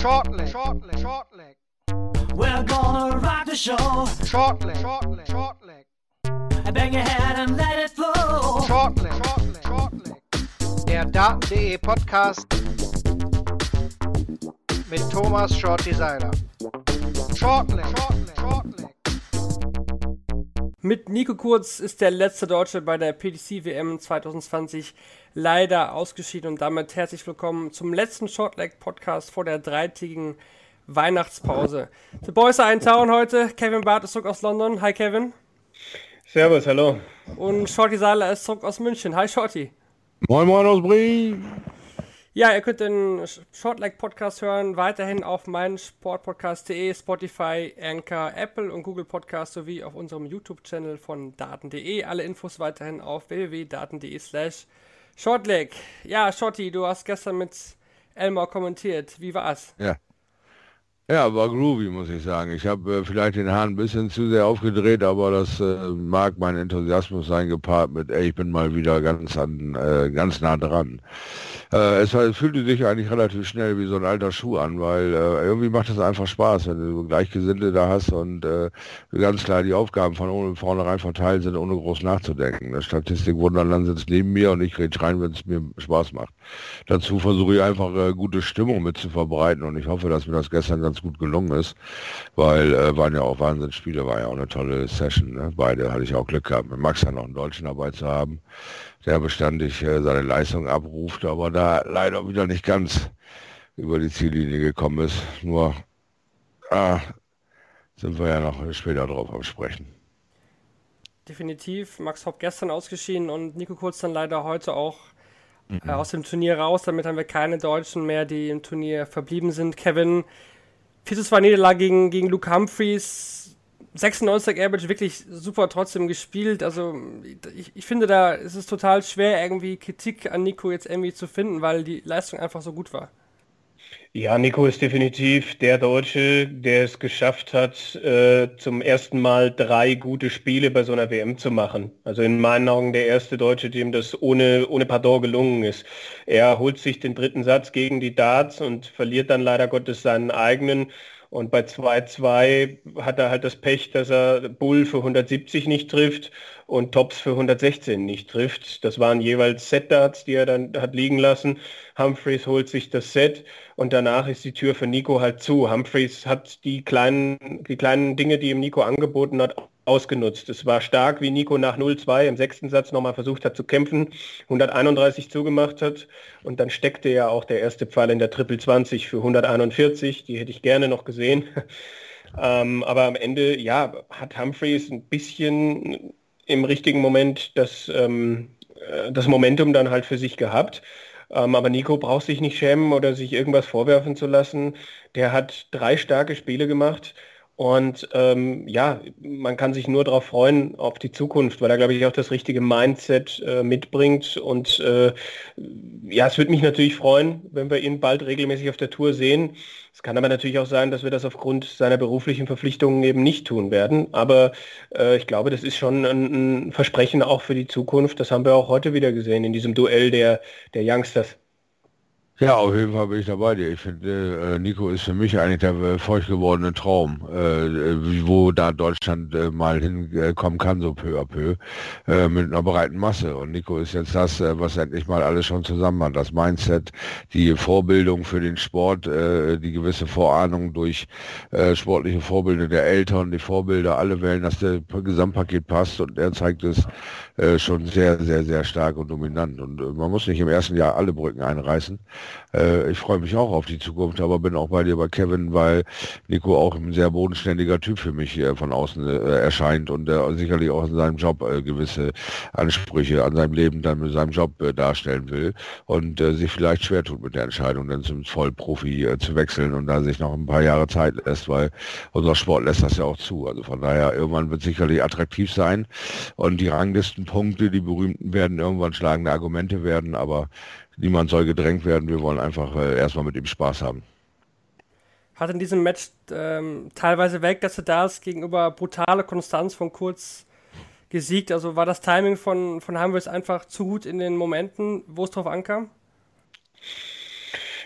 Shortleg, shortleg, shortleg. We're gonna rock the show. Shortleg, shortleg, shortleg. Bang your head and let it flow. Shortleg, shortleg, shortleg. Der Daten.de Podcast mit Thomas Shorty Seiler. Shortleg, shortleg, shortleg. Mit Nico Kurz ist der letzte Deutsche bei der PDC WM 2020 leider ausgeschieden und damit herzlich willkommen zum letzten Shortleg Podcast vor der dreitägigen Weihnachtspause. The Boys are in town heute. Kevin Barth ist zurück aus London. Hi Kevin. Servus, hallo. Und Shorty Seiler ist zurück aus München. Hi Shorty. Moin Moin aus Brie. Ja, ihr könnt den Shortleg Podcast hören, weiterhin auf meinsportpodcast.de, Spotify, Anchor, Apple und Google Podcast sowie auf unserem YouTube-Channel von daten.de. Alle Infos weiterhin auf www.daten.de slash Shortleg. Ja, Shorty, du hast gestern mit Elmar kommentiert. Wie war's? Ja. Ja, war groovy, muss ich sagen. Ich habe äh, vielleicht den Hahn ein bisschen zu sehr aufgedreht, aber das äh, mag mein Enthusiasmus sein, gepaart mit, ey, ich bin mal wieder ganz an, äh, ganz nah dran. Äh, es, es, fühlte sich eigentlich relativ schnell wie so ein alter Schuh an, weil äh, irgendwie macht es einfach Spaß, wenn du Gleichgesinnte da hast und äh, ganz klar die Aufgaben von vornherein verteilt sind, ohne groß nachzudenken. Das Statistikwunderland sitzt neben mir und ich rede rein, wenn es mir Spaß macht. Dazu versuche ich einfach äh, gute Stimmung mit zu verbreiten und ich hoffe, dass mir das gestern ganz gut gelungen ist, weil äh, waren ja auch Wahnsinnsspiele, war ja auch eine tolle Session. Ne? Beide hatte ich auch Glück gehabt, mit Max ja noch einen Deutschen dabei zu haben der beständig äh, seine Leistung abruft, aber da leider wieder nicht ganz über die Ziellinie gekommen ist. Nur ah, sind wir ja noch später drauf am Sprechen. Definitiv. Max Hopp gestern ausgeschieden und Nico Kurz dann leider heute auch mhm. äh, aus dem Turnier raus. Damit haben wir keine Deutschen mehr, die im Turnier verblieben sind. Kevin, 4 2 Niederlage gegen, gegen Luke Humphreys 96 Average wirklich super trotzdem gespielt. Also ich, ich finde, da ist es total schwer, irgendwie Kritik an Nico jetzt irgendwie zu finden, weil die Leistung einfach so gut war. Ja, Nico ist definitiv der Deutsche, der es geschafft hat, äh, zum ersten Mal drei gute Spiele bei so einer WM zu machen. Also in meinen Augen der erste Deutsche, dem das ohne, ohne Pardon gelungen ist. Er holt sich den dritten Satz gegen die Darts und verliert dann leider Gottes seinen eigenen und bei 2-2 hat er halt das Pech, dass er Bull für 170 nicht trifft und Tops für 116 nicht trifft. Das waren jeweils Set-Darts, die er dann hat liegen lassen. Humphreys holt sich das Set und danach ist die Tür für Nico halt zu. Humphreys hat die kleinen, die kleinen Dinge, die ihm Nico angeboten hat, ausgenutzt. Es war stark, wie Nico nach 0-2 im sechsten Satz nochmal versucht hat zu kämpfen, 131 zugemacht hat und dann steckte ja auch der erste Pfeil in der Triple 20 für 141, die hätte ich gerne noch gesehen. ähm, aber am Ende, ja, hat Humphreys ein bisschen im richtigen Moment das, ähm, äh, das Momentum dann halt für sich gehabt. Ähm, aber Nico braucht sich nicht schämen oder sich irgendwas vorwerfen zu lassen. Der hat drei starke Spiele gemacht und ähm, ja, man kann sich nur darauf freuen, auf die Zukunft, weil er, glaube ich, auch das richtige Mindset äh, mitbringt. Und äh, ja, es würde mich natürlich freuen, wenn wir ihn bald regelmäßig auf der Tour sehen. Es kann aber natürlich auch sein, dass wir das aufgrund seiner beruflichen Verpflichtungen eben nicht tun werden. Aber äh, ich glaube, das ist schon ein, ein Versprechen auch für die Zukunft. Das haben wir auch heute wieder gesehen in diesem Duell der, der Youngsters. Ja, auf jeden Fall bin ich dabei dir. Ich finde, äh, Nico ist für mich eigentlich der äh, feucht gewordene Traum, äh, wo da Deutschland äh, mal hinkommen kann, so peu à peu, äh, mit einer breiten Masse. Und Nico ist jetzt das, äh, was endlich mal alles schon zusammen hat. Das Mindset, die Vorbildung für den Sport, die gewisse Vorahnung durch sportliche Vorbilder der Eltern, die Vorbilder, alle wählen, dass der Gesamtpaket passt und er zeigt es schon sehr, sehr, sehr stark und dominant. Und man muss nicht im ersten Jahr alle Brücken einreißen. Äh, ich freue mich auch auf die Zukunft, aber bin auch bei dir bei Kevin, weil Nico auch ein sehr bodenständiger Typ für mich äh, von außen äh, erscheint und der sicherlich auch in seinem Job äh, gewisse Ansprüche an seinem Leben dann mit seinem Job äh, darstellen will und äh, sich vielleicht schwer tut mit der Entscheidung, dann zum Vollprofi zu wechseln und da sich noch ein paar Jahre Zeit lässt, weil unser Sport lässt das ja auch zu. Also von daher, irgendwann wird sicherlich attraktiv sein und die Ranglistenpunkte, die berühmten werden irgendwann schlagende Argumente werden, aber niemand soll gedrängt werden. Wir wollen einfach äh, erstmal mit ihm Spaß haben. Hat in diesem Match ähm, teilweise weg, dass er da ist, gegenüber brutale Konstanz von Kurz gesiegt. Also war das Timing von, von Hamwils einfach zu gut in den Momenten, wo es drauf ankam?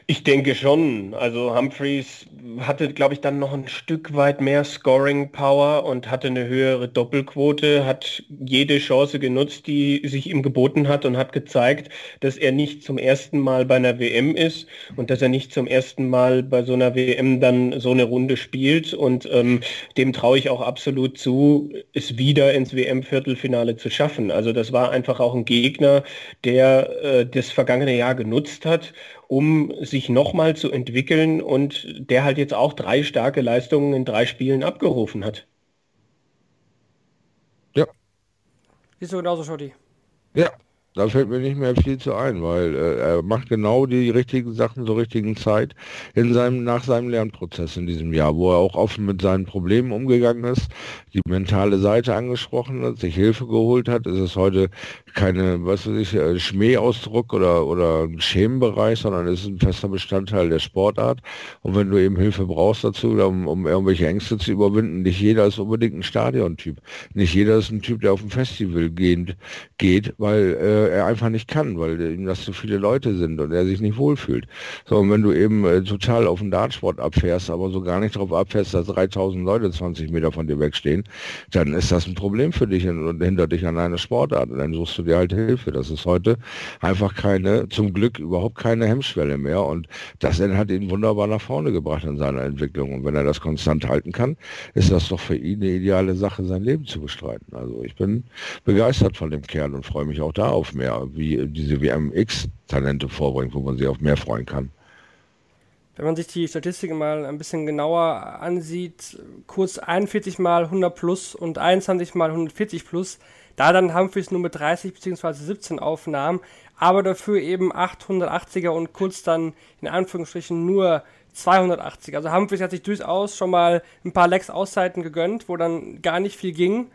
Ich denke schon. Also Humphreys hatte, glaube ich, dann noch ein Stück weit mehr Scoring Power und hatte eine höhere Doppelquote, hat jede Chance genutzt, die sich ihm geboten hat und hat gezeigt, dass er nicht zum ersten Mal bei einer WM ist und dass er nicht zum ersten Mal bei so einer WM dann so eine Runde spielt. Und ähm, dem traue ich auch absolut zu, es wieder ins WM-Viertelfinale zu schaffen. Also das war einfach auch ein Gegner, der äh, das vergangene Jahr genutzt hat um sich nochmal zu entwickeln und der halt jetzt auch drei starke Leistungen in drei Spielen abgerufen hat. Ja. Siehst du genauso, Schotti? Ja, da fällt mir nicht mehr viel zu ein, weil äh, er macht genau die richtigen Sachen zur richtigen Zeit in seinem, nach seinem Lernprozess in diesem Jahr, wo er auch offen mit seinen Problemen umgegangen ist, die mentale Seite angesprochen hat, sich Hilfe geholt hat. Es ist heute keine, was weiß ich, äh, Schmähausdruck oder, oder Schemenbereich, sondern es ist ein fester Bestandteil der Sportart. Und wenn du eben Hilfe brauchst dazu, um, um irgendwelche Ängste zu überwinden, nicht jeder ist unbedingt ein Stadiontyp. Nicht jeder ist ein Typ, der auf ein Festival gehend, geht, weil äh, äh, er einfach nicht kann, weil ihm das zu viele Leute sind und er sich nicht wohlfühlt. So, und wenn du eben äh, total auf den Dartsport abfährst, aber so gar nicht darauf abfährst, dass 3000 Leute 20 Meter von dir wegstehen, dann ist das ein Problem für dich und, hindert dich an einer Sportart. Und dann suchst du dir halt Hilfe. Das ist heute einfach keine, zum Glück überhaupt keine Hemmschwelle mehr. Und das hat ihn wunderbar nach vorne gebracht in seiner Entwicklung. Und wenn er das konstant halten kann, ist das doch für ihn eine ideale Sache, sein Leben zu bestreiten. Also ich bin begeistert von dem Kerl und freue mich auch da auf mehr, wie diese WMX-Talente vorbringt, wo man sich auf mehr freuen kann. Wenn man sich die Statistiken mal ein bisschen genauer ansieht, kurz 41 mal 100 plus und 21 mal 140 plus, da dann Humphreys nur mit 30 bzw. 17 Aufnahmen, aber dafür eben 880er und kurz dann in Anführungsstrichen nur 280. Also Humphreys hat sich durchaus schon mal ein paar Lecks Auszeiten gegönnt, wo dann gar nicht viel ging.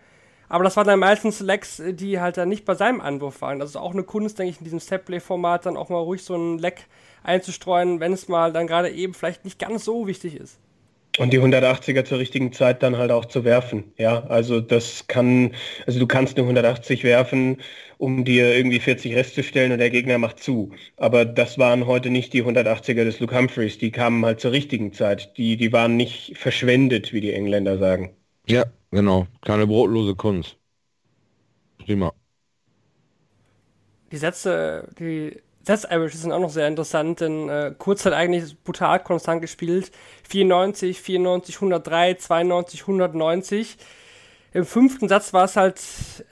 Aber das waren dann meistens Lecks, die halt dann nicht bei seinem Anwurf waren. Das ist auch eine Kunst, denke ich, in diesem Stepplay-Format dann auch mal ruhig so ein Leck einzustreuen, wenn es mal dann gerade eben vielleicht nicht ganz so wichtig ist. Und die 180er zur richtigen Zeit dann halt auch zu werfen. Ja, also das kann, also du kannst eine 180 werfen, um dir irgendwie 40 Rest zu stellen und der Gegner macht zu. Aber das waren heute nicht die 180er des Luke Humphreys, die kamen halt zur richtigen Zeit. Die, die waren nicht verschwendet, wie die Engländer sagen. Ja, Genau, keine brotlose Kunst. Prima. Die Sätze, die Setz-Averages sind auch noch sehr interessant, denn äh, Kurz hat eigentlich brutal konstant gespielt. 94, 94, 103, 92, 190. Im fünften Satz war es halt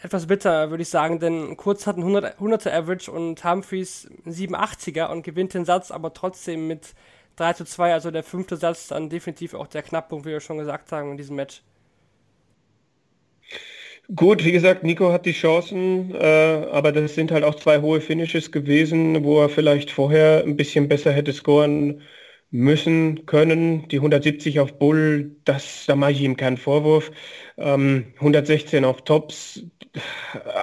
etwas bitter, würde ich sagen, denn Kurz hat ein 100, 100er Average und Humphreys 87er und gewinnt den Satz aber trotzdem mit 3 zu 2. Also der fünfte Satz dann definitiv auch der Knackpunkt, wie wir schon gesagt haben, in diesem Match. Gut, wie gesagt, Nico hat die Chancen, äh, aber das sind halt auch zwei hohe Finishes gewesen, wo er vielleicht vorher ein bisschen besser hätte scoren müssen können. Die 170 auf Bull, das, da mache ich ihm keinen Vorwurf. Ähm, 116 auf Tops,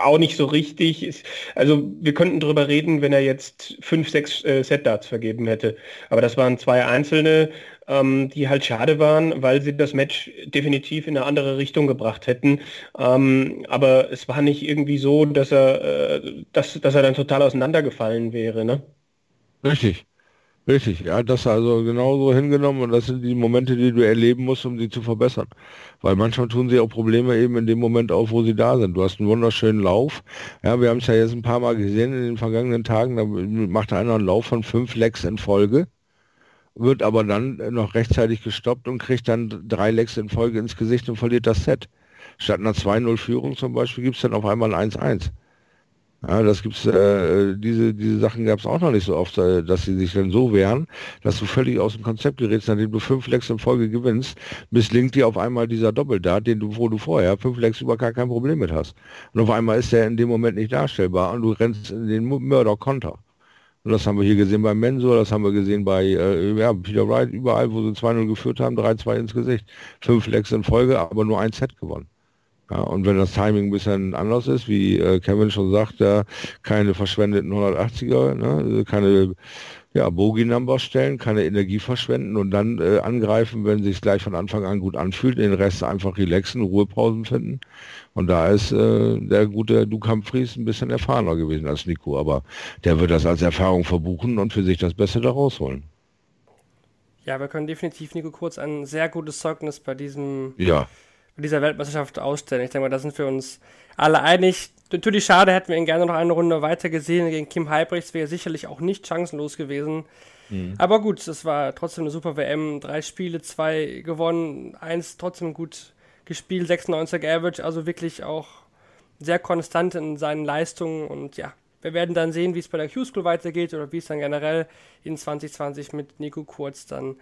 auch nicht so richtig. also wir könnten darüber reden, wenn er jetzt fünf, sechs äh, Set-Darts vergeben hätte. Aber das waren zwei einzelne ähm, die halt schade waren, weil sie das Match definitiv in eine andere Richtung gebracht hätten. Ähm, aber es war nicht irgendwie so, dass er, äh, dass, dass er dann total auseinandergefallen wäre. Ne? Richtig. Richtig, er hat das also genauso hingenommen und das sind die Momente, die du erleben musst, um sie zu verbessern. Weil manchmal tun sie auch Probleme eben in dem Moment auf, wo sie da sind. Du hast einen wunderschönen Lauf. Ja, wir haben es ja jetzt ein paar Mal gesehen in den vergangenen Tagen, da macht einer einen Lauf von fünf Lecks in Folge wird aber dann noch rechtzeitig gestoppt und kriegt dann drei Lecks in Folge ins Gesicht und verliert das Set. Statt einer 2-0-Führung zum Beispiel gibt es dann auf einmal ein 1-1. Ja, das gibt's, äh, diese, diese Sachen gab es auch noch nicht so oft, äh, dass sie sich dann so wehren, dass du völlig aus dem Konzept gerätst, nachdem du fünf Lecks in Folge gewinnst, misslingt dir auf einmal dieser Doppeldart, den du, wo du vorher fünf Lecks über gar kein Problem mit hast. Und auf einmal ist der in dem Moment nicht darstellbar und du rennst in den Mörder-Konter. Und das haben wir hier gesehen beim Mensur, das haben wir gesehen bei äh, ja, Peter Wright, überall, wo sie 2-0 geführt haben, 3-2 ins Gesicht. Fünf Lecks in Folge, aber nur ein Set gewonnen. Ja, und wenn das Timing ein bisschen anders ist, wie äh, Kevin schon sagt, ja, keine verschwendeten 180er, ne, keine ja, Bogie-Number stellen, keine Energie verschwenden und dann äh, angreifen, wenn sich gleich von Anfang an gut anfühlt, den Rest einfach relaxen, Ruhepausen finden. Und da ist äh, der gute Duke Humphries ein bisschen erfahrener gewesen als Nico, aber der wird das als Erfahrung verbuchen und für sich das Beste da rausholen. Ja, wir können definitiv Nico Kurz ein sehr gutes Zeugnis bei diesem Ja, bei dieser Weltmeisterschaft ausstellen. Ich denke mal, da sind wir uns alle einig. Natürlich schade, hätten wir ihn gerne noch eine Runde weiter gesehen. Gegen Kim Halbrechts wäre sicherlich auch nicht chancenlos gewesen. Aber gut, es war trotzdem eine super WM. Drei Spiele, zwei gewonnen, eins trotzdem gut gespielt, 96 Average, also wirklich auch sehr konstant in seinen Leistungen. Und ja, wir werden dann sehen, wie es bei der Q-School weitergeht oder wie es dann generell in 2020 mit Nico Kurz dann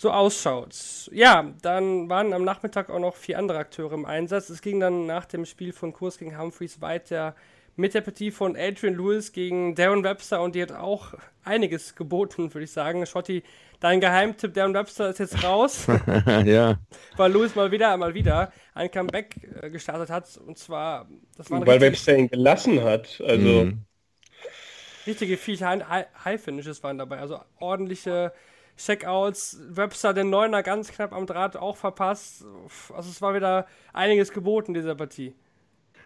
so ausschaut. Ja, dann waren am Nachmittag auch noch vier andere Akteure im Einsatz. Es ging dann nach dem Spiel von Kurs gegen Humphreys weiter mit der Partie von Adrian Lewis gegen Darren Webster und die hat auch einiges geboten, würde ich sagen. Schotti, dein Geheimtipp Darren Webster ist jetzt raus, ja. weil Lewis mal wieder, mal wieder ein Comeback äh, gestartet hat und zwar, das war Weil Webster ihn gelassen hat. Also Mhm. richtige High- High-Finishes waren dabei, also ordentliche Checkouts. Webster den Neuner ganz knapp am Draht auch verpasst. Also es war wieder einiges geboten dieser Partie.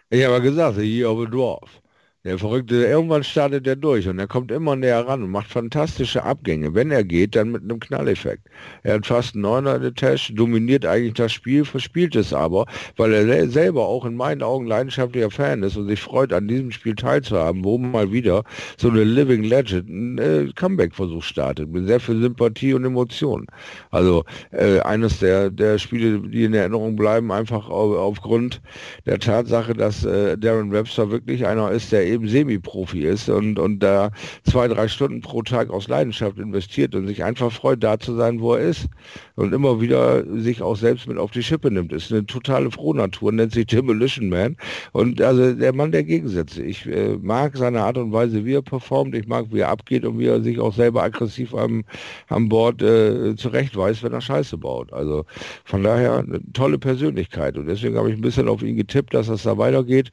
Ich habe gesagt, the year of a dwarf. Der Verrückte, irgendwann startet er durch und er kommt immer näher ran und macht fantastische Abgänge. Wenn er geht, dann mit einem Knalleffekt. Er hat fast einen Neuner in der Tasche, dominiert eigentlich das Spiel, verspielt es aber, weil er sel- selber auch in meinen Augen leidenschaftlicher Fan ist und sich freut, an diesem Spiel teilzuhaben, wo mal wieder so eine Living Legend ein äh, Comeback-Versuch startet, mit sehr viel Sympathie und Emotionen. Also äh, eines der, der Spiele, die in Erinnerung bleiben, einfach au- aufgrund der Tatsache, dass äh, Darren Webster wirklich einer ist, der eben Semi-Profi ist und, und da zwei, drei Stunden pro Tag aus Leidenschaft investiert und sich einfach freut, da zu sein, wo er ist und immer wieder sich auch selbst mit auf die Schippe nimmt. Ist eine totale Frohnatur, nennt sich Demolition Man und also der Mann der Gegensätze. Ich äh, mag seine Art und Weise, wie er performt, ich mag, wie er abgeht und wie er sich auch selber aggressiv am, am Bord äh, zurechtweist, wenn er Scheiße baut. Also von daher eine tolle Persönlichkeit und deswegen habe ich ein bisschen auf ihn getippt, dass es da weitergeht,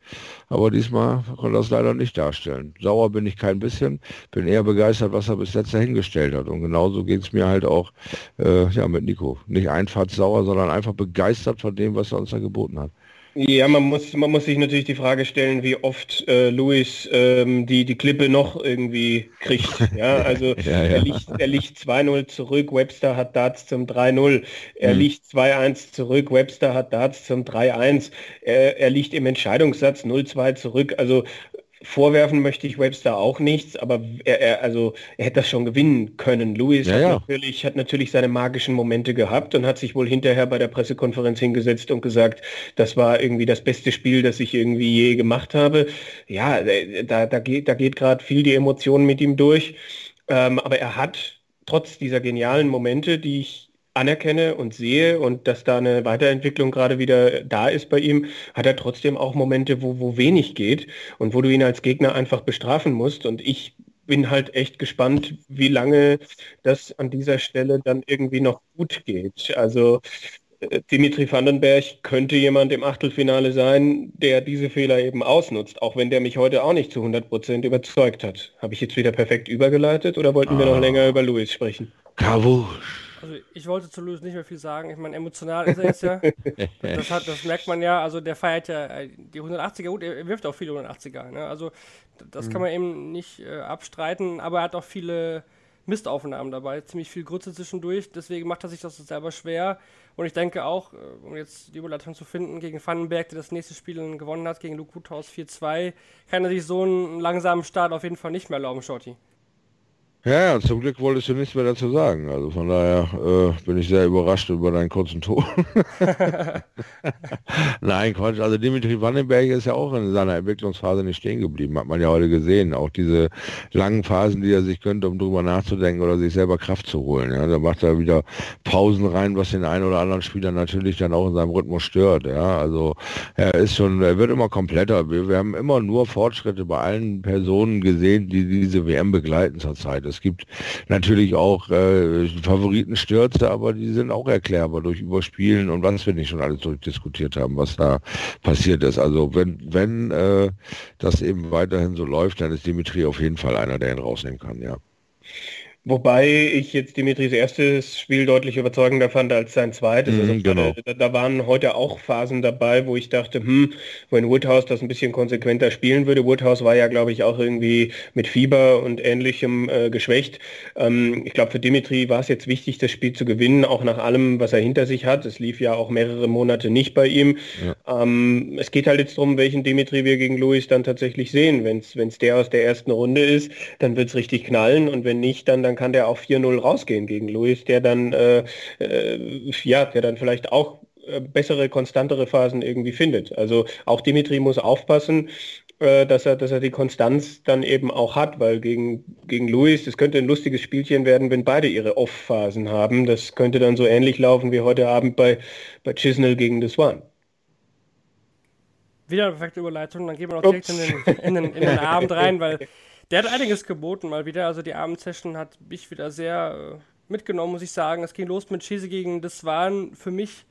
aber diesmal konnte er es leider nicht darstellen. Sauer bin ich kein bisschen, bin eher begeistert, was er bis jetzt dahingestellt hat und genauso geht es mir halt auch äh, ja, mit Nico. Nicht einfach sauer, sondern einfach begeistert von dem, was er uns da geboten hat. Ja, man muss, man muss sich natürlich die Frage stellen, wie oft äh, Luis ähm, die, die Klippe noch irgendwie kriegt. Ja, also Ja, ja. er liegt, er liegt 2-0 zurück, Webster hat Darts zum 3-0. Er Mhm. liegt 2-1 zurück, Webster hat Darts zum 3-1. Er, er liegt im Entscheidungssatz 0-2 zurück. Also vorwerfen möchte ich Webster auch nichts, aber er, er, also, er hätte das schon gewinnen können. Lewis Ja, hat, ja. Natürlich, hat natürlich seine magischen Momente gehabt und hat sich wohl hinterher bei der Pressekonferenz hingesetzt und gesagt, das war irgendwie das beste Spiel, das ich irgendwie je gemacht habe. Ja, da, da geht, da geht gerade viel die Emotionen mit ihm durch. Ähm, aber er hat trotz dieser genialen Momente, die ich anerkenne und sehe und dass da eine Weiterentwicklung gerade wieder da ist bei ihm, hat er trotzdem auch Momente, wo, wo wenig geht und wo du ihn als Gegner einfach bestrafen musst. Und ich bin halt echt gespannt, wie lange das an dieser Stelle dann irgendwie noch gut geht. Also äh, Dimitri Vandenberg könnte jemand im Achtelfinale sein, der diese Fehler eben ausnutzt, auch wenn der mich heute auch nicht zu 100% überzeugt hat. Habe ich jetzt wieder perfekt übergeleitet oder wollten wir noch länger über Louis sprechen? Kavusch. Also ich wollte zu Lewis nicht mehr viel sagen. Ich meine, emotional ist er jetzt ja. Das, hat, das merkt man ja. Also der feiert ja äh, die 180er. Gut, er wirft auch viele 180er. Ne? Also das kann man eben nicht äh, abstreiten. Aber er hat auch viele Mistaufnahmen dabei. Ziemlich viel Grütze zwischendurch. Deswegen macht er sich das selber schwer. Und ich denke auch, äh, um jetzt die Überleitung zu finden, gegen Vandenberg, der das nächste Spiel gewonnen hat, gegen Luke Guthaus 4-2, kann er sich so einen langsamen Start auf jeden Fall nicht mehr erlauben, Shorty. Ja, zum Glück wolltest du nichts mehr dazu sagen. Also von daher äh, bin ich sehr überrascht über deinen kurzen Ton. Nein, Quatsch. Also Dimitri Vandenberg ist ja auch in seiner Entwicklungsphase nicht stehen geblieben, hat man ja heute gesehen. Auch diese langen Phasen, die er sich könnte, um drüber nachzudenken oder sich selber Kraft zu holen. Ja, da macht er wieder Pausen rein, was den einen oder anderen Spieler natürlich dann auch in seinem Rhythmus stört. Ja, also er ist schon, er wird immer kompletter. Wir, wir haben immer nur Fortschritte bei allen Personen gesehen, die diese WM begleiten zurzeit. Es gibt natürlich auch äh, Favoritenstürze, aber die sind auch erklärbar durch Überspielen und was wir nicht schon alles durchdiskutiert haben, was da passiert ist. Also wenn, wenn äh, das eben weiterhin so läuft, dann ist Dimitri auf jeden Fall einer, der ihn rausnehmen kann, ja. Wobei ich jetzt Dimitris erstes Spiel deutlich überzeugender fand als sein zweites. Also Mhm, genau. da, da waren heute auch Phasen dabei, wo ich dachte, hm, wenn Woodhouse das ein bisschen konsequenter spielen würde. Woodhouse war ja, glaube ich, auch irgendwie mit Fieber und ähnlichem äh, geschwächt. Ähm, ich glaube, für Dimitri war es jetzt wichtig, das Spiel zu gewinnen, auch nach allem, was er hinter sich hat. Es lief ja auch mehrere Monate nicht bei ihm. Ähm, es geht halt jetzt darum, welchen Dimitri wir gegen Luis dann tatsächlich sehen. Wenn es der aus der ersten Runde ist, dann wird es richtig knallen und wenn nicht, dann, dann kann der auch 4-0 rausgehen gegen Luis, der dann äh, äh, ja, der dann vielleicht auch äh, bessere, konstantere Phasen irgendwie findet. Also auch Dimitri muss aufpassen, äh, dass er, dass er die Konstanz dann eben auch hat, weil gegen, gegen Luis, das könnte ein lustiges Spielchen werden, wenn beide ihre Off-Phasen haben. Das könnte dann so ähnlich laufen wie heute Abend bei, bei Chisnell gegen The Swan. Wieder eine perfekte Überleitung, dann gehen wir noch direkt in den, in, den, in den Abend rein, weil der hat einiges geboten mal wieder. Also die Abendsession hat mich wieder sehr äh, mitgenommen, muss ich sagen. Es ging los mit Cheese gegen das waren für mich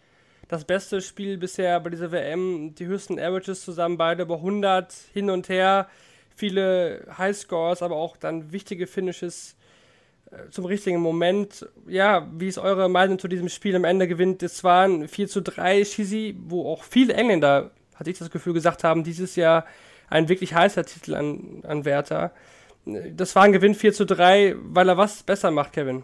das beste Spiel bisher bei dieser WM. Die höchsten Averages zusammen, beide über 100 hin und her. Viele Highscores, aber auch dann wichtige Finishes äh, zum richtigen Moment. Ja, wie ist eure Meinung zu diesem Spiel? Am Ende gewinnt es waren 4 zu 3 Shisi, wo auch viele Engländer, hatte ich das Gefühl, gesagt haben, dieses Jahr ein wirklich heißer Titel an, an Werther. Das war ein Gewinn 4 zu 3, weil er was besser macht, Kevin.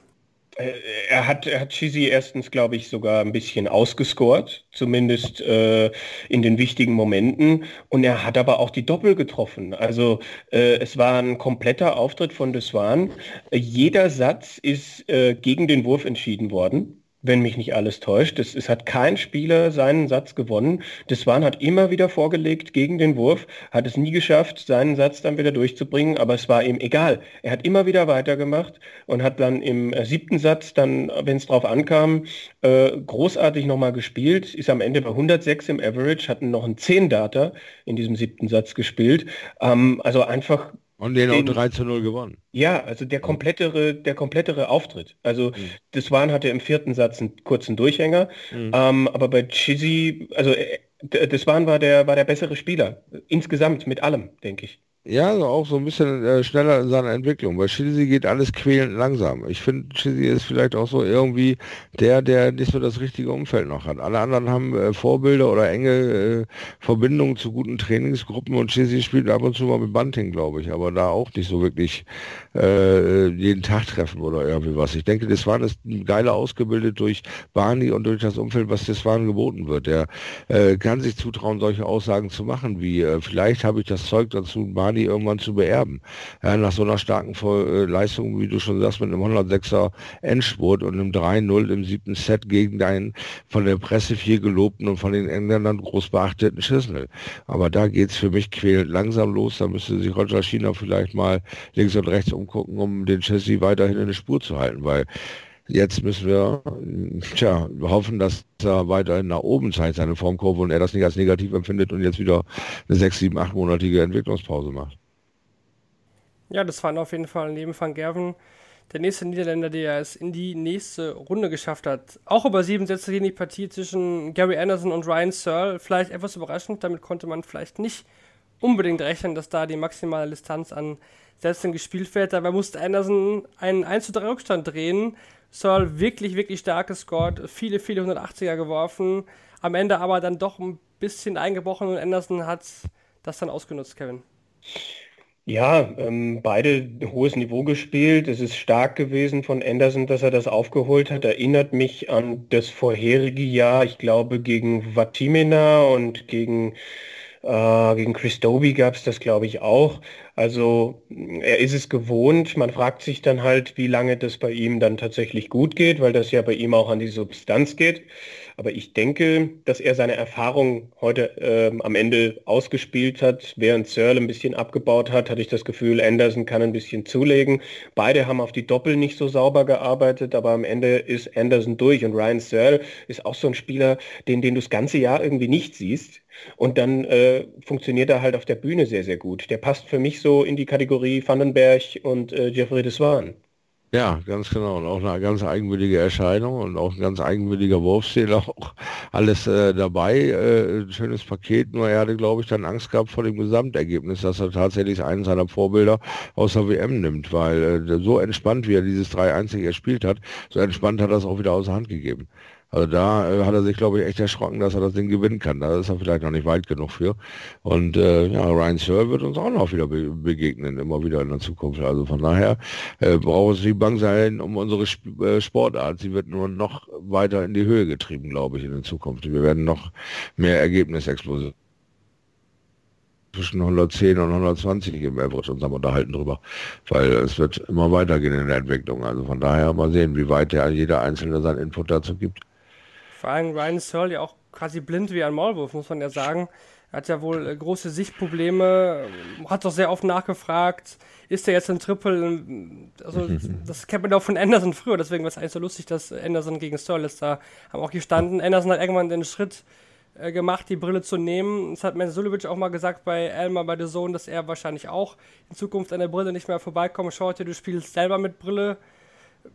Äh, Er hat, er hat Chizzy erstens, glaube ich, sogar ein bisschen ausgescored, zumindest äh, in den wichtigen Momenten. Und er hat aber auch die Doppel getroffen. Also äh, es war ein kompletter Auftritt von Deswan. Jeder Satz ist äh, gegen den Wurf entschieden worden wenn mich nicht alles täuscht. Es, es hat kein Spieler seinen Satz gewonnen. Deswan hat immer wieder vorgelegt gegen den Wurf, hat es nie geschafft, seinen Satz dann wieder durchzubringen, aber es war ihm egal. Er hat immer wieder weitergemacht und hat dann im äh, siebten Satz, dann, wenn es drauf ankam, äh, großartig nochmal gespielt, ist am Ende bei 106 im Average, hatten noch einen 10-Data in diesem siebten Satz gespielt. Ähm, also einfach Und den, Den- auch 3 zu 0 gewonnen. ja, also der komplettere, der komplettere Auftritt. Also das waren hatte im vierten Satz einen kurzen Durchhänger, ähm, aber bei Chizzy, also äh, d- das waren war der war der bessere Spieler insgesamt mit allem, denke ich. Ja, also auch so ein bisschen äh, schneller in seiner Entwicklung. Bei Chizzy geht alles quälend langsam. Ich finde, Chizzy ist vielleicht auch so irgendwie der, der nicht so das richtige Umfeld noch hat. Alle anderen haben äh, Vorbilder oder enge äh, Verbindungen zu guten Trainingsgruppen und Chizzy spielt ab und zu mal mit Bunting, glaube ich, aber da auch nicht so wirklich äh, jeden Tag treffen oder irgendwie was. Ich denke, Deswan ist geiler ausgebildet durch Barney und durch das Umfeld, was Deswan geboten wird. Der äh, kann sich zutrauen, solche Aussagen zu machen, wie äh, vielleicht habe ich das Zeug dazu, Barney irgendwann zu beerben. Ja, nach so einer starken äh, Leistung, wie du schon sagst, mit einem 106er Endspurt und einem 3-0 im siebten Set gegen deinen von der Presse viel gelobten und von den Engländern groß beachteten Schissel. Aber da geht's für mich quälend langsam los. Da müsste sich Roger China vielleicht mal links und rechts umgucken, um den Chassis weiterhin in der Spur zu halten, weil Jetzt müssen wir tja, hoffen, dass er weiterhin nach oben zeigt, seine Formkurve, und er das nicht als negativ empfindet und jetzt wieder eine sechs, sieben, achtmonatige Entwicklungspause macht. Ja, das war auf jeden Fall neben Van Gerven der nächste Niederländer, der es in die nächste Runde geschafft hat. Auch über sieben Sätze ging die Partie zwischen Gary Anderson und Ryan Searle. Vielleicht etwas überraschend, damit konnte man vielleicht nicht unbedingt rechnen, dass da die maximale Distanz an Sätzen gespielt wird. Dabei musste Anderson einen 1 zu 3 Rückstand drehen. Searle wirklich, wirklich stark gescored, viele, viele 180er geworfen. Am Ende aber dann doch ein bisschen eingebrochen und Anderson hat das dann ausgenutzt, Kevin. Ja, ähm, beide hohes Niveau gespielt. Es ist stark gewesen von Anderson, dass er das aufgeholt hat. Erinnert mich an das vorherige Jahr, ich glaube gegen Vatimena und gegen, äh, gegen Chris Doby gab es das, glaube ich, auch. Also er ist es gewohnt. Man fragt sich dann halt, wie lange das bei ihm dann tatsächlich gut geht, weil das ja bei ihm auch an die Substanz geht. Aber ich denke, dass er seine Erfahrung heute ähm, am Ende ausgespielt hat. Während Searle ein bisschen abgebaut hat, hatte ich das Gefühl, Anderson kann ein bisschen zulegen. Beide haben auf die Doppel nicht so sauber gearbeitet, aber am Ende ist Anderson durch. Und Ryan Searle ist auch so ein Spieler, den, den du das ganze Jahr irgendwie nicht siehst. Und dann äh, funktioniert er halt auf der Bühne sehr, sehr gut. Der passt für mich so in die Kategorie Vandenberg und äh, Jeffrey de Swan. Ja, ganz genau. Und auch eine ganz eigenwillige Erscheinung und auch ein ganz eigenwilliger Wurfstil auch alles äh, dabei. Äh, ein schönes Paket, nur er hatte, glaube ich, dann Angst gehabt vor dem Gesamtergebnis, dass er tatsächlich einen seiner Vorbilder aus der WM nimmt, weil äh, so entspannt, wie er dieses 3-1 gespielt hat, so entspannt hat er es auch wieder aus der Hand gegeben. Also da äh, hat er sich, glaube ich, echt erschrocken, dass er das Ding gewinnen kann. Da ist er vielleicht noch nicht weit genug für. Und äh, ja, Ryan Searle wird uns auch noch wieder be begegnen, immer wieder in der Zukunft. Also von daher äh, braucht es die Bank sein um unsere Sp äh, Sportart. Sie wird nur noch weiter in die Höhe getrieben, glaube ich, in der Zukunft. Wir werden noch mehr Ergebnisexplosionen zwischen 110 und 120 im Average uns am unterhalten drüber, weil es wird immer weitergehen in der Entwicklung. Also von daher mal sehen, wie weit ja jeder Einzelne seinen Input dazu gibt. Vor allem Ryan Searle ja auch quasi blind wie ein Maulwurf, muss man ja sagen. Er hat ja wohl äh, große Sichtprobleme, hat doch sehr oft nachgefragt, ist er jetzt ein Triple? Also, das kennt man auch von Anderson früher, deswegen war es eigentlich so lustig, dass Anderson gegen Searle ist. Da haben auch gestanden. Anderson hat irgendwann den Schritt äh, gemacht, die Brille zu nehmen. Das hat Mensulovic auch mal gesagt bei Elmar bei The Zone, dass er wahrscheinlich auch in Zukunft an der Brille nicht mehr vorbeikommt. Schaut dir, du spielst selber mit Brille.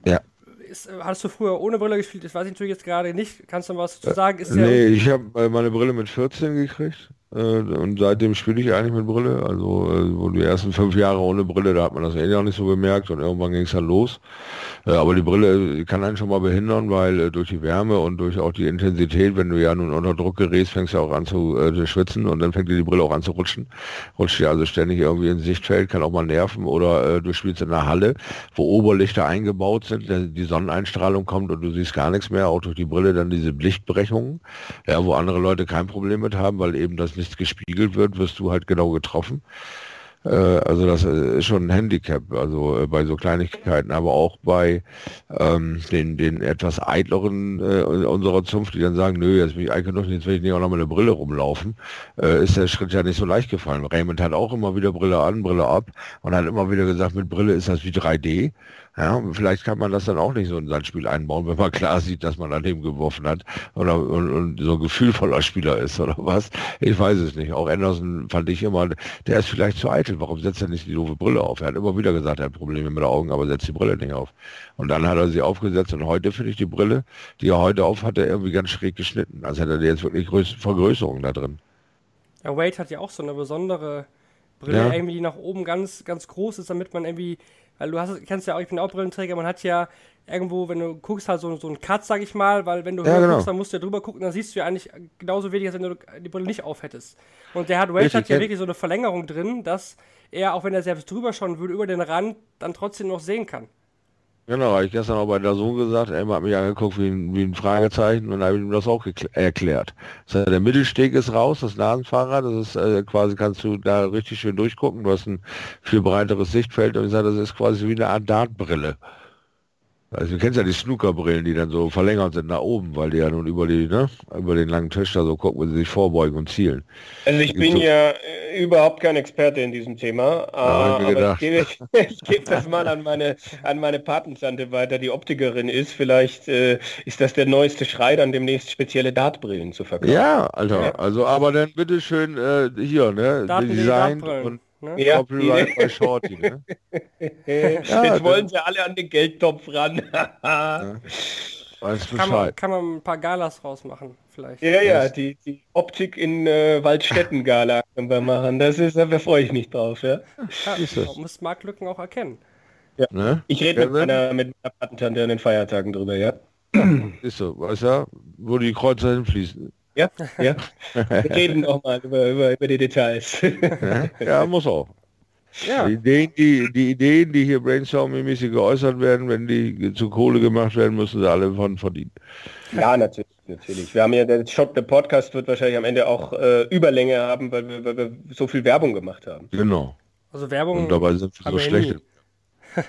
Ja ist, hast du früher ohne Brille gespielt? Das weiß ich natürlich jetzt gerade nicht. Kannst du was zu sagen? Ist nee, ich habe äh, meine Brille mit 14 gekriegt. Äh, und seitdem spiele ich eigentlich mit Brille. Also äh, wo die ersten fünf Jahre ohne Brille, da hat man das eh noch nicht so bemerkt und irgendwann ging es dann los. Äh, aber die Brille kann einen schon mal behindern, weil durch die Wärme und durch auch die Intensität, wenn du ja nun unter Druck gerätst, fängst du auch an zu, zu schwitzen und dann fängt dir die Brille auch an zu rutschen. Rutscht dir also ständig irgendwie ins Sichtfeld, kann auch mal nerven oder du spielst in einer Halle, wo Oberlichter eingebaut sind, die Sonneneinstrahlung kommt und du siehst gar nichts mehr, auch durch die Brille dann diese Lichtbrechungen, ja, wo andere Leute kein Problem mit haben, weil eben das nicht nichts gespiegelt wird, wirst du halt genau getroffen. Äh, also das äh, ist schon ein Handicap, also äh, bei so Kleinigkeiten, aber auch bei ähm, den, den etwas eitleren äh, unserer Zunft, die dann sagen, nö, jetzt bin ich alt genug, jetzt will ich nicht auch noch mit einer Brille rumlaufen, äh, ist der Schritt ja nicht so leicht gefallen. Raymond hat auch immer wieder Brille an, Brille ab und hat immer wieder gesagt, mit Brille ist das wie 3D. Ja, vielleicht kann man das dann auch nicht so in sein Spiel einbauen, wenn man klar sieht, dass man daneben geworfen hat oder und, und so ein gefühlvoller Spieler ist oder was. Ich weiß es nicht. Auch Anderson fand ich immer, der ist vielleicht zu eitel. Warum setzt er nicht die doofe Brille auf? Er hat immer wieder gesagt, er hat Probleme mit den Augen, aber setzt die Brille nicht auf. Und dann hat er sie aufgesetzt und heute finde ich die Brille, die er heute auf hat, er irgendwie ganz schräg geschnitten. Also hätte er jetzt wirklich Vergrößerungen da drin. Ja, Wade hat ja auch so eine besondere Brille, ja. irgendwie die nach oben ganz, ganz groß ist, damit man irgendwie weil du hast, kennst ja auch, ich bin auch Brillenträger, man hat ja irgendwo, wenn du guckst, halt so, so einen Cut, sag ich mal, weil wenn du ja, genau. guckst, dann musst du ja drüber gucken, dann siehst du ja eigentlich genauso wenig, als wenn du die Brille nicht auf hättest. Und der hat Wade hat ja wirklich so eine Verlängerung drin, dass er, auch wenn er selbst drüber schauen würde, über den Rand, dann trotzdem noch sehen kann. Genau, habe ich gestern auch bei der Sohn gesagt, er hat mich angeguckt wie ein, wie ein Fragezeichen und habe ihm das auch erklärt. Das der Mittelsteg ist raus, das Nasenfahrrad, das ist äh, quasi, kannst du da richtig schön durchgucken, du hast ein viel breiteres Sichtfeld und ich sage, das ist quasi wie eine Art Dartbrille. Also du kennst ja die Snookerbrillen, die dann so verlängert sind nach oben, weil die ja nun über die, ne, über den langen Tisch da so gucken, wenn sie sich vorbeugen und zielen. Also ich bin so ja äh, überhaupt kein Experte in diesem Thema, äh, aber ich gebe, ich gebe das mal an meine, an meine Patentante weiter, die Optikerin ist. Vielleicht äh, ist das der neueste Schrei, dann demnächst spezielle Dartbrillen zu verkaufen. Ja, Alter, ja. also aber dann bitteschön äh, hier, ne, Design und Ne? Ja, Copyright bei Shorty. Ne? ja, Jetzt wollen sie alle an den Geldtopf ran. ja. kann, man, kann man ein paar Galas rausmachen, vielleicht. Ja, ja, die, die Optik in äh, Waldstätten-Gala können wir machen. Das ist, da freue ich mich drauf, ja. ja man muss Marktlücken auch erkennen. Ja. Ne? Ich rede mit meiner, mit meiner Patentante an den Feiertagen drüber, ja. Ist so, weißt du, wo die Kreuzer hinfließen. Ja, ja. Wir reden nochmal über, über, über die Details. ja, muss auch. Ja. Die, Ideen, die, die Ideen, die hier brainstorming-mäßig geäußert werden, wenn die zu Kohle gemacht werden, müssen sie alle von verdienen. Ja, natürlich. Natürlich. Wir haben ja, der Shot, der Podcast wird wahrscheinlich am Ende auch äh, Überlänge haben, weil wir, weil wir so viel Werbung gemacht haben. Genau. Also Werbung. Und dabei sind wir so schlecht.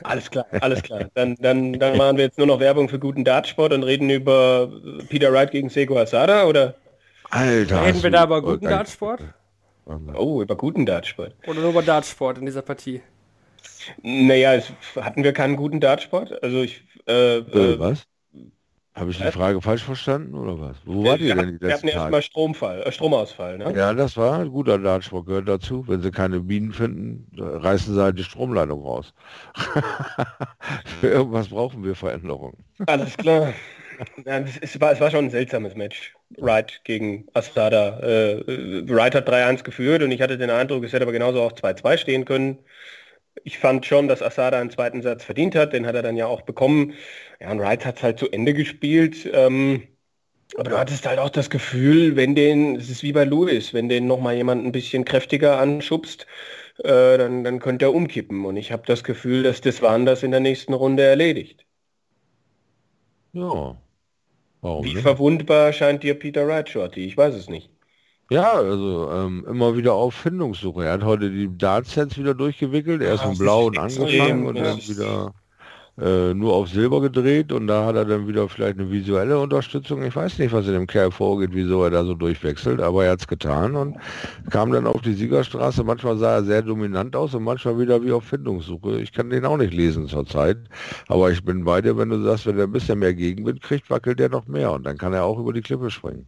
Alles klar, alles klar. Dann, dann, dann machen wir jetzt nur noch Werbung für guten Dartsport und reden über Peter Wright gegen Sego Asada, oder? Alter. Reden wir da über guten Dartsport? Oh, über guten Dartsport. Oder nur über Dartsport in dieser Partie? Naja, es, hatten wir keinen guten Dartsport? Also ich. Äh, äh, was? Habe ich die Frage falsch verstanden oder was? Wo wart ihr denn die Wir hatten letzten erstmal Tage? Stromausfall, äh, Stromausfall. Ne? Ja, das war ein guter Dartspruch, gehört dazu. Wenn sie keine Bienen finden, reißen sie halt die Stromleitung raus. Für irgendwas brauchen wir Veränderungen. Alles klar. Ja, es, es, war, es war schon ein seltsames Match. Wright gegen Asada. Äh, Wright hat 3-1 geführt und ich hatte den Eindruck, es hätte aber genauso auch 2-2 stehen können. Ich fand schon, dass Asada einen zweiten Satz verdient hat, den hat er dann ja auch bekommen. Ja, und Wright hat halt zu Ende gespielt. Ähm, aber du hattest halt auch das Gefühl, wenn den, es ist wie bei Lewis, wenn den nochmal jemand ein bisschen kräftiger anschubst, äh, dann, dann könnte er umkippen. Und ich habe das Gefühl, dass das waren das in der nächsten Runde erledigt. Ja. Warum Wie nicht? verwundbar scheint dir Peter Wright, Shorty? Ich weiß es nicht. Ja, also ähm, immer wieder auf Findungssuche. Er hat heute die Dartsets wieder durchgewickelt. Erst Ja, von das blauen ist angefangen und dann wieder äh, nur auf Silber gedreht und da hat er dann wieder vielleicht eine visuelle Unterstützung. Ich weiß nicht, was in dem Kerl vorgeht, wieso er da so durchwechselt, aber er hat es getan und kam dann auf die Siegerstraße. Manchmal sah er sehr dominant aus und manchmal wieder wie auf Findungssuche. Ich kann den auch nicht lesen zurzeit, aber ich bin bei dir, wenn du sagst, wenn er ein bisschen mehr Gegenwind kriegt, wackelt er noch mehr und dann kann er auch über die Klippe springen.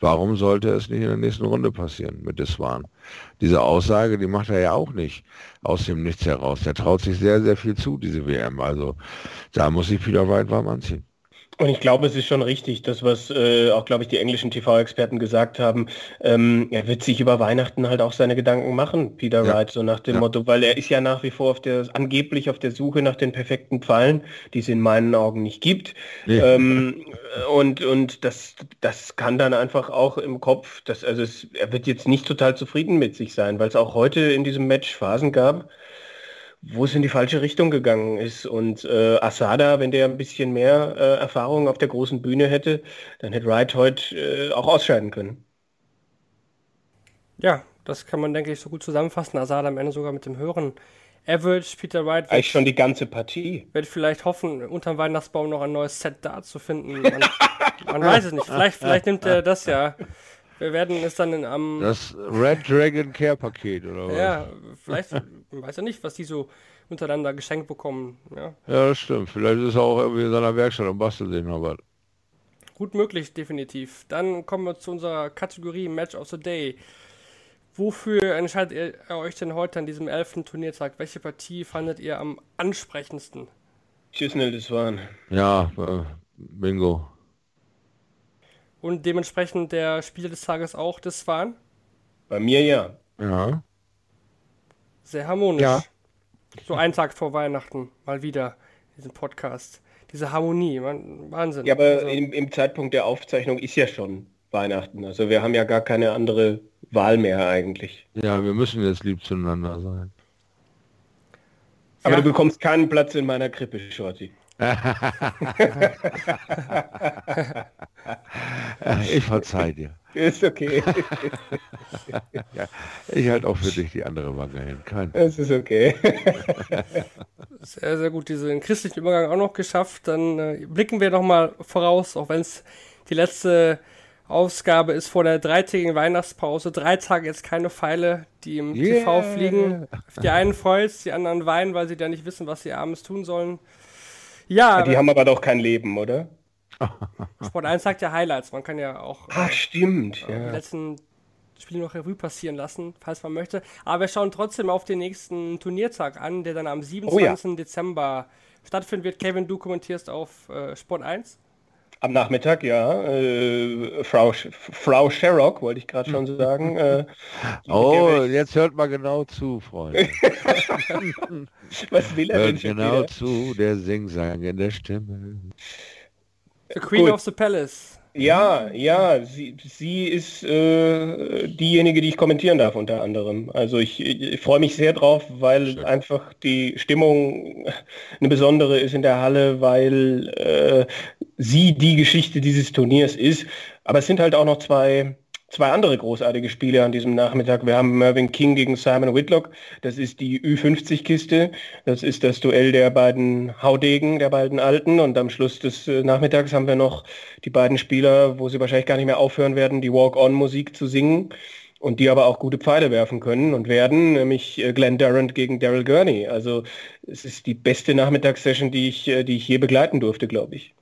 Warum sollte es nicht in der nächsten Runde passieren mit Deswan? Diese Aussage, die macht er ja auch nicht aus dem Nichts heraus. Der traut sich sehr, sehr viel zu, diese WM. Also da muss sich Peter Wright warm anziehen. Und ich glaube, es ist schon richtig, das, was äh, auch, glaube ich, die englischen TV-Experten gesagt haben. Ähm, er wird sich über Weihnachten halt auch seine Gedanken machen, Peter Ja. Wright, so nach dem Ja. Motto, weil er ist ja nach wie vor auf der, angeblich auf der Suche nach den perfekten Pfeilen, die es in meinen Augen nicht gibt. Nee. Ähm, und und das, das kann dann einfach auch im Kopf, das, also es, er wird jetzt nicht total zufrieden mit sich sein, weil es auch heute in diesem Match Phasen gab, wo es in die falsche Richtung gegangen ist. Und äh, Asada, wenn der ein bisschen mehr äh, Erfahrung auf der großen Bühne hätte, dann hätte Wright heute äh, auch ausscheiden können. Ja, das kann man, denke ich, so gut zusammenfassen. Asada am Ende sogar mit dem höheren Average. Peter Wright Eigentlich wird, schon die ganze Partie. wird vielleicht hoffen, unterm Weihnachtsbaum noch ein neues Set da zu finden. Man, man weiß es nicht. Vielleicht, vielleicht nimmt er das ja. Wir werden es dann in, am... Das Red Dragon Care Paket oder was? ja, vielleicht, weiß ja nicht, was die so untereinander geschenkt bekommen. Ja, Ja, das stimmt. Vielleicht ist er auch irgendwie in seiner Werkstatt und bastelt den noch was. gut möglich, definitiv. Dann kommen wir zu unserer Kategorie Match of the Day. Wofür entscheidet ihr euch denn heute an diesem elften Turniertag? Welche Partie fandet ihr am ansprechendsten? Tschüss, Nil, das waren. Ja, äh, Bingo. Und dementsprechend der Spieler des Tages auch das waren? Bei mir ja. Ja. Sehr harmonisch. Ja. So einen Tag vor Weihnachten, mal wieder, diesen Podcast. Diese Harmonie, man, Wahnsinn. Ja, aber Also, im, im Zeitpunkt der Aufzeichnung ist ja schon Weihnachten. Also wir haben ja gar keine andere Wahl mehr eigentlich. Ja, wir müssen jetzt lieb zueinander sein. Aber Ja. du bekommst keinen Platz in meiner Krippe, Shorty. Ich verzeih dir. Ist okay. Ich halte auch für dich die andere Wange hin. Kein. Es ist okay. sehr, sehr gut diesen christlichen Übergang auch noch geschafft. Dann äh, blicken wir nochmal voraus, auch wenn es die letzte Ausgabe ist vor der dreitägigen Weihnachtspause. Drei Tage jetzt keine Pfeile, die im Yeah. TV fliegen. Die einen freut's, die anderen weinen, weil sie da nicht wissen, was sie abends tun sollen. Ja, Die haben aber doch kein Leben, oder? Sport 1 sagt ja Highlights. Man kann ja auch Ah, stimmt. die Ja. letzten Spiele noch Revue passieren lassen, falls man möchte. Aber wir schauen trotzdem auf den nächsten Turniertag an, der dann am 27. Dezember stattfinden wird. Kevin, du kommentierst auf äh, Sport 1. Am Nachmittag, ja. Äh, Frau, Sch- Frau Sherrock, wollte ich gerade schon sagen. Äh, Oh, jetzt hört mal genau zu, Freunde. was will er denn Hört schon genau wieder? zu, der Singsang in der Stimme. The Queen Gut. of the Palace. Ja, ja, sie, sie ist äh, diejenige, die ich kommentieren darf unter anderem. Also ich, ich freue mich sehr drauf, weil einfach die Stimmung eine besondere ist in der Halle, weil äh, sie die Geschichte dieses Turniers ist. Aber es sind halt auch noch zwei, zwei andere großartige Spiele an diesem Nachmittag. Wir haben Mervyn King gegen Simon Whitlock. Das ist die Ü50-Kiste. Das ist das Duell der beiden Haudegen, der beiden Alten. Und am Schluss des äh, Nachmittags haben wir noch die beiden Spieler, wo sie wahrscheinlich gar nicht mehr aufhören werden, die Walk-on-Musik zu singen. Und die aber auch gute Pfeile werfen können und werden, nämlich äh, Glenn Durant gegen Daryl Gurney. Also es ist die beste Nachmittagssession, die ich, äh, die ich je begleiten durfte, glaube ich.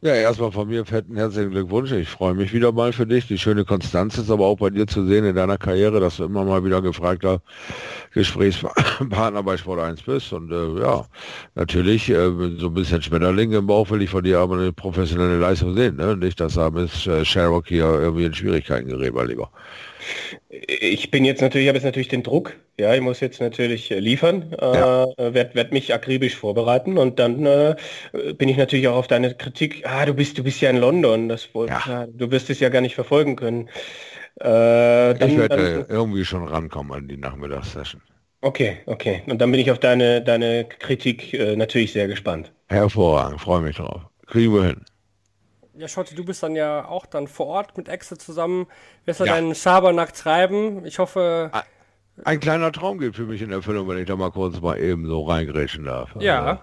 Ja, erstmal von mir fetten herzlichen Glückwunsch. Ich freue mich wieder mal für dich. Die schöne Konstanz ist aber auch bei dir zu sehen in deiner Karriere, dass du immer mal wieder gefragter Gesprächspartner bei Sport 1 bist. Und äh, ja, natürlich äh, so ein bisschen Schmetterling im Bauch will ich von dir aber eine professionelle Leistung sehen. Ne? Nicht, dass da mit äh, Sherrock hier irgendwie in Schwierigkeiten gerät, mein Lieber. Ich bin jetzt natürlich, habe jetzt natürlich den Druck. Ja, ich muss jetzt natürlich liefern, ja. äh, werde werd mich akribisch vorbereiten und dann äh, bin ich natürlich auch auf deine Kritik. Ah, du bist, du bist ja in London. Das, ja. du wirst es ja gar nicht verfolgen können. Äh, dann, ich werde irgendwie schon rankommen an die Nachmittagssession. Okay, okay. Und dann bin ich auf deine, deine Kritik äh, natürlich sehr gespannt. Hervorragend, freue mich drauf. Kriegen wir hin. Ja, Schotti, du bist dann ja auch dann vor Ort mit Exe zusammen. Wirst du ja. deinen Schabernack treiben? Ich hoffe. Ein kleiner Traum geht für mich in Erfüllung, wenn ich da mal kurz mal eben so reingrätschen darf. Ja. Also,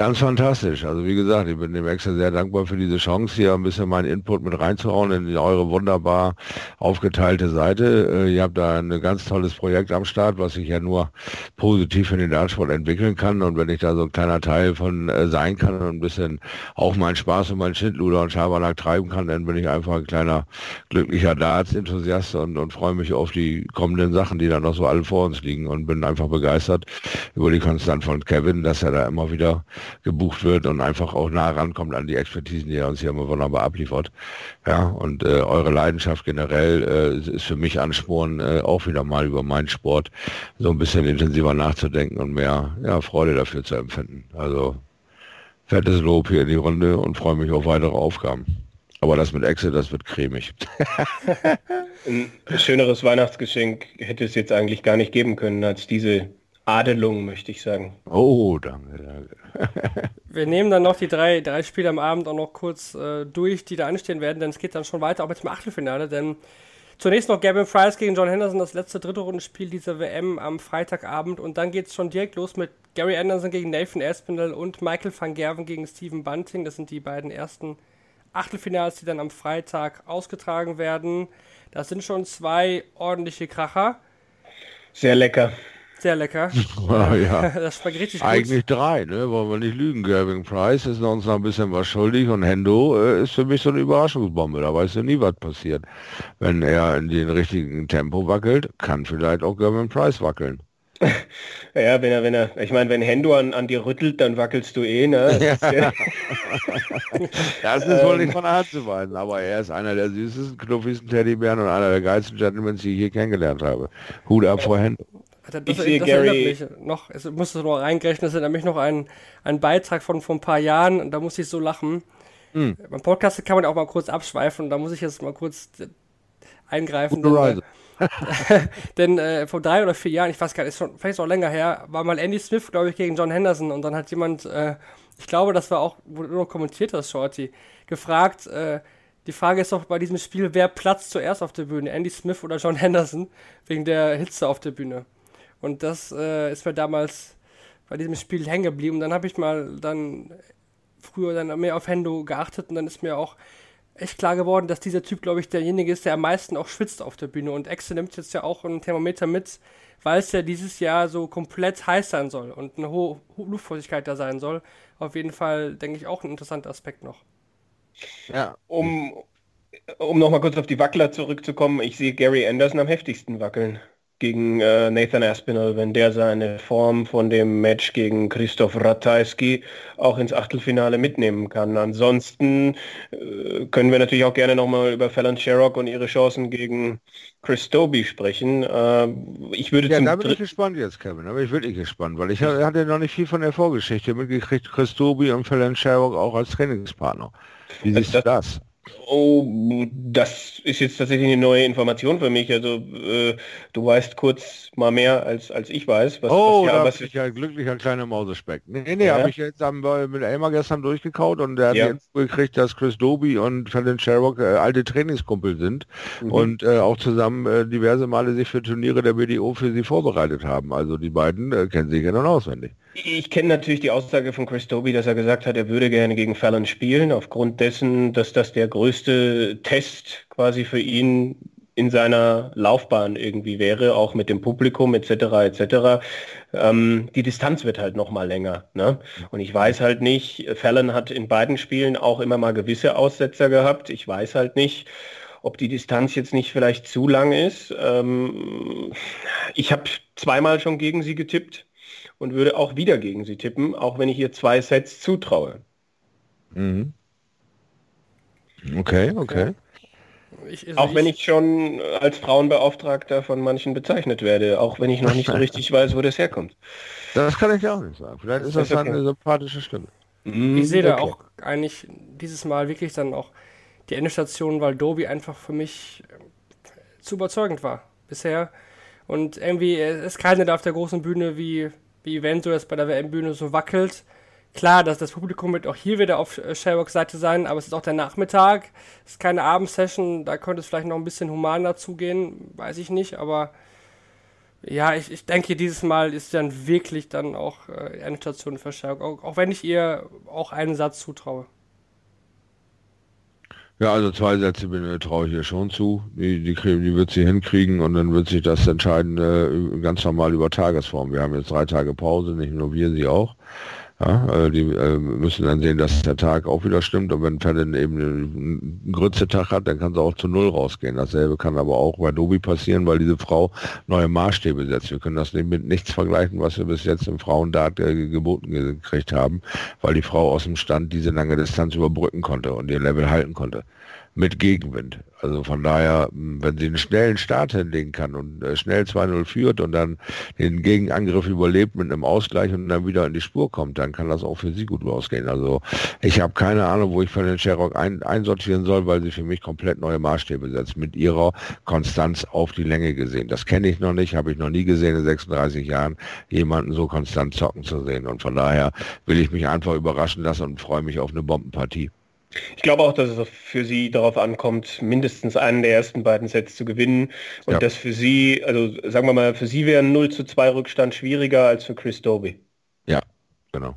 Ganz fantastisch. Also wie gesagt, ich bin dem Extra sehr dankbar für diese Chance, hier ein bisschen meinen Input mit reinzuhauen in eure wunderbar aufgeteilte Seite. Äh, ihr habt da ein ganz tolles Projekt am Start, was sich ja nur positiv in den Dartsport entwickeln kann. Und wenn ich da so ein kleiner Teil von äh, sein kann und ein bisschen auch meinen Spaß und meinen Schindluder und Schabernack treiben kann, dann bin ich einfach ein kleiner glücklicher Darts-Enthusiast und, und freue mich auf die kommenden Sachen, die dann noch so alle vor uns liegen und bin einfach begeistert über die Konstant von Kevin, dass er da immer wieder gebucht wird und einfach auch nah rankommt an die Expertisen, die er uns hier immer wunderbar abliefert. Ja, und äh, eure Leidenschaft generell äh, ist für mich Ansporn, äh, auch wieder mal über meinen Sport so ein bisschen intensiver nachzudenken und mehr ja, Freude dafür zu empfinden. Also fettes Lob hier in die Runde und freue mich auf weitere Aufgaben. Aber das mit Excel, das wird cremig. Ein schöneres Weihnachtsgeschenk hätte es jetzt eigentlich gar nicht geben können als diese Adelung, möchte ich sagen. Oh, danke, danke. Wir nehmen dann noch die drei, drei Spiele am Abend auch noch kurz äh, durch, die da anstehen werden, denn es geht dann schon weiter, auch mit dem Achtelfinale, denn zunächst noch Gavin Price gegen John Henderson, das letzte dritte Rundenspiel dieser WM am Freitagabend und dann geht es schon direkt los mit Gary Anderson gegen Nathan Aspinall und Michael van Gerven gegen Stephen Bunting. Das sind die beiden ersten Achtelfinals, die dann am Freitag ausgetragen werden. Das sind schon zwei ordentliche Kracher. Sehr lecker. Sehr lecker. ja, ja. Das schmeckt richtig gut. Eigentlich drei, ne? Wollen wir nicht lügen. Gerving Price ist uns noch ein bisschen was schuldig und Hendo äh, ist für mich so eine Überraschungsbombe. Da weißt du nie, was passiert. Wenn er in den richtigen Tempo wackelt, kann vielleicht auch Gerving Price wackeln. Ja, wenn er, wenn er, ich meine, wenn Hendo an, an dir rüttelt, dann wackelst du eh, ne? Das, ja. das ist wohl nicht von der Hand zu weisen, aber er ist einer der süßesten, knuffigsten Teddybären und einer der geilsten Gentlemen, die ich je kennengelernt habe. Hut ab vor Hendo. Das, ich sehe Gary mich noch, es musste noch reingerechnet, das ist nämlich noch ein, ein Beitrag von vor ein paar Jahren und da muss ich so lachen. Hm. Beim Podcast kann man auch mal kurz abschweifen und da muss ich jetzt mal kurz eingreifen. Denn, äh, denn äh, vor drei oder vier Jahren, ich weiß gar nicht, ist schon vielleicht auch länger her, war mal Andy Smith, glaube ich, gegen John Henderson und dann hat jemand, äh, ich glaube, das war auch, wo du noch kommentiert hast, Shorty, gefragt, äh, die Frage ist doch bei diesem Spiel, wer platzt zuerst auf der Bühne, Andy Smith oder John Henderson, wegen der Hitze auf der Bühne. Und das äh, ist mir damals bei diesem Spiel hängen geblieben. Dann habe ich mal dann früher dann mehr auf Hendo geachtet und dann ist mir auch echt klar geworden, dass dieser Typ, glaube ich, derjenige ist, der am meisten auch schwitzt auf der Bühne. Und Exe nimmt jetzt ja auch ein Thermometer mit, weil es ja dieses Jahr so komplett heiß sein soll und eine hohe Luftfeuchtigkeit da sein soll. Auf jeden Fall, denke ich, auch ein interessanter Aspekt noch. Ja, um, um nochmal kurz auf die Wackler zurückzukommen, ich sehe Gary Anderson am heftigsten wackeln gegen äh, Nathan Aspinall, wenn der seine Form von dem Match gegen Christoph Ratajski auch ins Achtelfinale mitnehmen kann. Ansonsten äh, können wir natürlich auch gerne nochmal über Fallon Sherrock und ihre Chancen gegen Chris Doby sprechen. Äh, ich würde ja, da bin ich gespannt jetzt, Kevin. Da bin ich wirklich gespannt, weil ich hatte noch nicht viel von der Vorgeschichte mitgekriegt. Chris Doby und Fallon Sherrock auch als Trainingspartner. Wie siehst du das? Oh, das ist jetzt tatsächlich eine neue Information für mich. Also äh, du weißt kurz mal mehr als, als ich weiß. Was, oh, was, ja, da was ich ja glücklicher kleiner Mausespeck. Nee, nee, ja. habe ich jetzt am, mit Elmar gestern durchgekaut und der hat ja. jetzt gekriegt, dass Chris Doby und Fallon Sherrock äh, alte Trainingskumpel sind mhm. und äh, auch zusammen äh, diverse Male sich für Turniere der BDO für sie vorbereitet haben. Also die beiden äh, kennen sich ja nun auswendig. Ich kenne natürlich die Aussage von Chris Doby, dass er gesagt hat, er würde gerne gegen Fallon spielen, aufgrund dessen, dass das der größte Test quasi für ihn in seiner Laufbahn irgendwie wäre, auch mit dem Publikum etc. etc. Ähm, die Distanz wird halt noch mal länger. Ne? Und ich weiß halt nicht, Fallon hat in beiden Spielen auch immer mal gewisse Aussetzer gehabt. Ich weiß halt nicht, ob die Distanz jetzt nicht vielleicht zu lang ist. Ähm, ich habe zweimal schon gegen sie getippt und würde auch wieder gegen sie tippen, auch wenn ich ihr zwei Sets zutraue. Mhm. Okay, okay. Ich, also auch wenn ich schon als Frauenbeauftragter von manchen bezeichnet werde, auch wenn ich noch nicht so richtig weiß, wo das herkommt. Das kann ich auch nicht sagen. Vielleicht ist das, das okay. eine sympathische Stimme. Mhm, ich sehe okay. da auch eigentlich dieses Mal wirklich dann auch die Endstation, weil Dobi einfach für mich äh, zu überzeugend war bisher. Und irgendwie ist keiner da auf der großen Bühne wie, wie Vento jetzt bei der WM-Bühne so wackelt. Klar, dass das Publikum wird auch hier wieder auf äh, Sherrocks Seite sein, aber es ist auch der Nachmittag. Es ist keine Abendsession, da könnte es vielleicht noch ein bisschen humaner zugehen, weiß ich nicht, aber ja, ich, ich denke, dieses Mal ist dann wirklich dann auch äh, eine Station für Sherrock, auch, auch wenn ich ihr auch einen Satz zutraue. Ja, also zwei Sätze bin, traue ich ihr schon zu. Die, die, die wird sie hinkriegen und dann wird sich das entscheiden äh, ganz normal über Tagesform. Wir haben jetzt drei Tage Pause, nicht nur wir, sie auch. Ja, äh, die äh, müssen dann sehen, dass der Tag auch wieder stimmt. Und wenn Fallon eben einen Grütze-Tag hat, dann kann sie auch zu Null rausgehen. Dasselbe kann aber auch bei Dobi passieren, weil diese Frau neue Maßstäbe setzt. Wir können das mit nichts vergleichen, was wir bis jetzt im Frauendart äh, geboten gekriegt haben, weil die Frau aus dem Stand diese lange Distanz überbrücken konnte und ihr Level halten konnte mit Gegenwind. Also von daher, wenn sie einen schnellen Start hinlegen kann und äh, schnell 2-0 führt und dann den Gegenangriff überlebt mit einem Ausgleich und dann wieder in die Spur kommt, dann kann das auch für sie gut ausgehen. Also ich habe keine Ahnung, wo ich von den Sherrock ein, einsortieren soll, weil sie für mich komplett neue Maßstäbe setzt, mit ihrer Konstanz auf die Länge gesehen. Das kenne ich noch nicht, habe ich noch nie gesehen in 36 Jahren, jemanden so konstant zocken zu sehen. Und von daher will ich mich einfach überraschen lassen und freue mich auf eine Bombenpartie. Ich glaube auch, dass es für sie darauf ankommt, mindestens einen der ersten beiden Sets zu gewinnen. Und ja. das für sie, also sagen wir mal, für sie wäre ein 0 zu 2 Rückstand schwieriger als für Chris Doby. Ja, genau.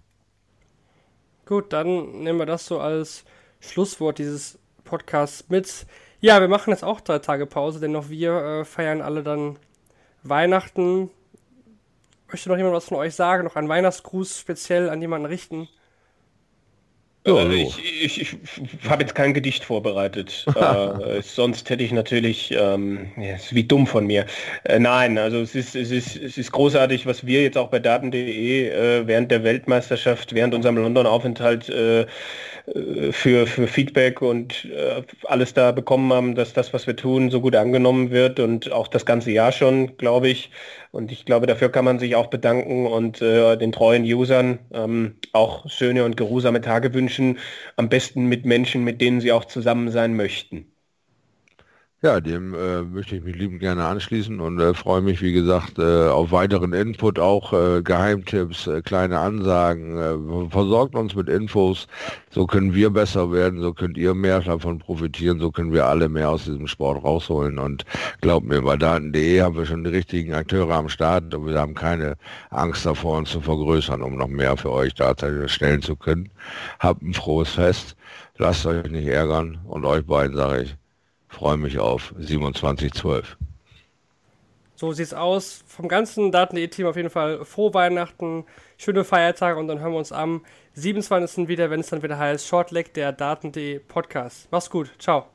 Gut, dann nehmen wir das so als Schlusswort dieses Podcasts mit. Ja, wir machen jetzt auch drei Tage Pause, denn auch wir äh, feiern alle dann Weihnachten. Möchte noch jemand was von euch sagen? Noch einen Weihnachtsgruß speziell an jemanden richten? Ja, äh, ich, ich, ich habe jetzt kein Gedicht vorbereitet. äh, sonst hätte ich natürlich, ähm, ja, ist wie dumm von mir. Äh, nein, also es ist, es, ist, es ist großartig, was wir jetzt auch bei Daten.de äh, während der Weltmeisterschaft, während unserem London-Aufenthalt äh, äh, für, für Feedback und äh, alles da bekommen haben, dass das, was wir tun, so gut angenommen wird und auch das ganze Jahr schon, glaube ich. Und ich glaube, dafür kann man sich auch bedanken und äh, den treuen Usern ähm, auch schöne und geruhsame Tage wünschen, am besten mit Menschen, mit denen sie auch zusammen sein möchten. Ja, dem äh, möchte ich mich liebend gerne anschließen und äh, freue mich, wie gesagt, äh, auf weiteren Input, auch äh, Geheimtipps, äh, kleine Ansagen. Äh, versorgt uns mit Infos, so können wir besser werden, so könnt ihr mehr davon profitieren, so können wir alle mehr aus diesem Sport rausholen. Und glaubt mir, bei Daten.de haben wir schon die richtigen Akteure am Start und wir haben keine Angst davor, uns zu vergrößern, um noch mehr für euch da stellen zu können. Habt ein frohes Fest, lasst euch nicht ärgern und euch beiden sage ich, freue mich auf 2712. So sieht's aus. Vom ganzen Daten.de-Team auf jeden Fall frohe Weihnachten, schöne Feiertage und dann hören wir uns am 27. wieder, wenn es dann wieder heißt Shortleg, der Daten.de Podcast. Mach's gut. Ciao.